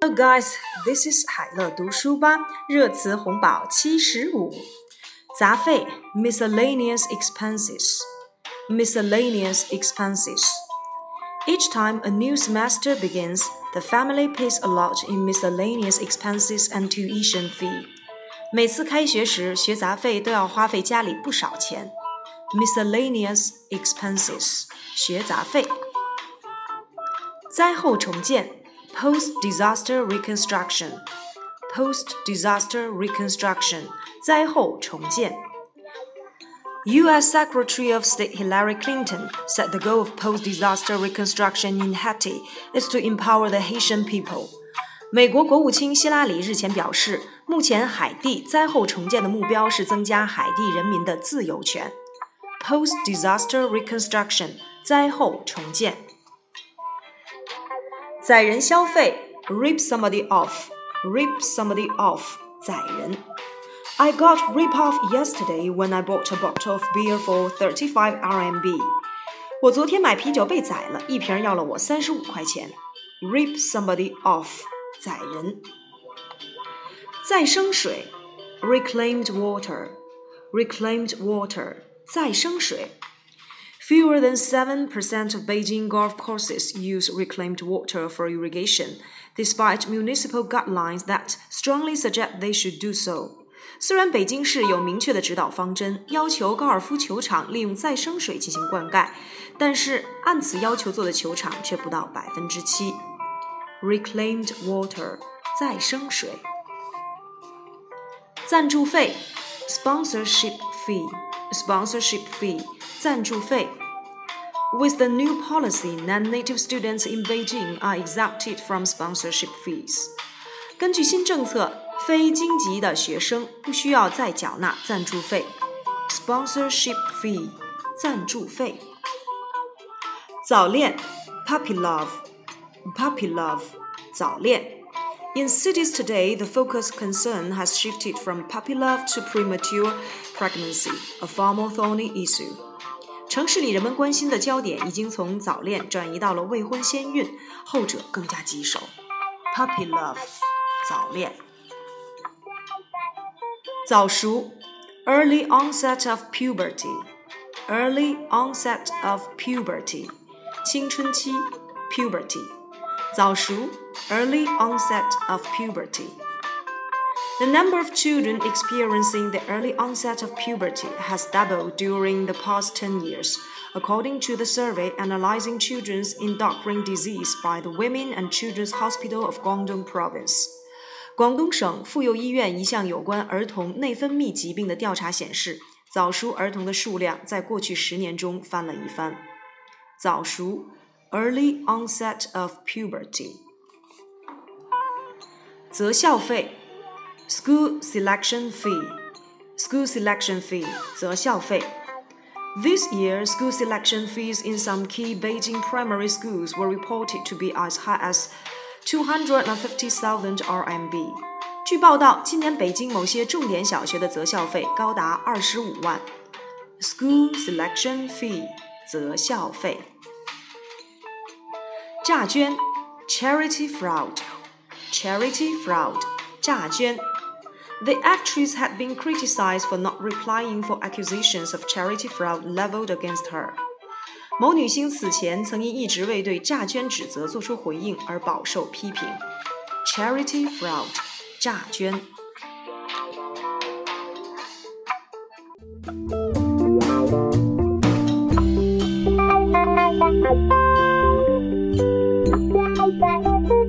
Hello guys, this is 海乐读书吧。热词红宝七十五，杂费 miscellaneous expenses, miscellaneous expenses. Each time a new semester begins, the family pays a lot in miscellaneous expenses and tuition fee. 每次开学时，学杂费都要花费家里不少钱。 Miscellaneous expenses，学杂费。灾后重建。post-disaster reconstruction, post-disaster reconstruction, 灾后重建。U.S. Secretary of State Hillary Clinton said the goal of post-disaster reconstruction in Haiti is to empower the Haitian people. 美国国务卿希拉里日前表示，目前海地灾后重建的目标是增加海地人民的自由权。 Post-disaster reconstruction，灾后重建。宰人消费，rip somebody off，rip somebody off，宰人。I got rip off yesterday when I bought a bottle of beer for thirty-five RMB。我昨天买啤酒被宰了，一瓶要了我三十五块钱。Rip somebody off，宰人。再生水，reclaimed water，reclaimed water， 再生水。Fewer than 7% of Beijing golf courses use reclaimed water for irrigation, despite municipal guidelines that strongly suggest they should do so. 虽然北京市有明确的指导方针，要求高尔夫球场利用再生水进行灌溉，但是按此要求做的球场却不到百分之七。Reclaimed water，再生水。赞助费，sponsorship fee，sponsorship fee。赞助费。With the new policy, non-native students in Beijing are exempted from sponsorship fees. 根据新政策，非京籍的学生不需要再缴纳赞助费。Sponsorship fee，赞助费。早恋，puppy love，puppy love，早恋。 In cities today, the focus concern has shifted from puppy love to premature pregnancy, a far more thorny issue. 城市里人们关心的焦点已经从早恋转移到了未婚先孕，后者更加棘手。Puppy love，早恋。早熟，early onset of puberty，early onset of puberty，青春期，puberty， 早熟，early onset of puberty。The number of children experiencing the early onset of puberty has doubled during the past 10 years, according to the survey analyzing children's endocrine disease by the Women and Children's Hospital of Guangdong Province. 广东省妇幼医院一项有关儿童内分泌疾病的调查显示，早熟儿童的数量在过去十年中翻了一番。早熟 （early onset of puberty） 择校费 School selection fee, school selection fee, 择校费. This year, school selection fees in some key Beijing primary schools were reported to be as high as 250,000 RMB. 据报道，今年北京某些重点小学的择校费高达二十五万。School selection fee，择校费。 诈捐 （charity fraud）。Charity fraud，诈捐。The actress had been criticized for not replying for accusations of charity fraud leveled against her. 某女星此前曾因一直未对诈捐指责作出回应而饱受批评。Charity fraud，诈捐。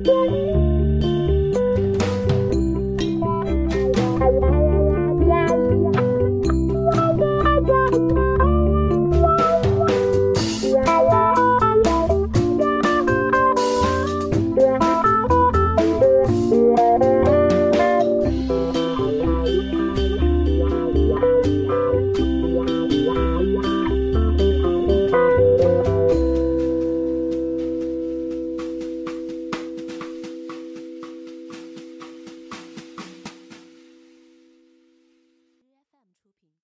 Bye.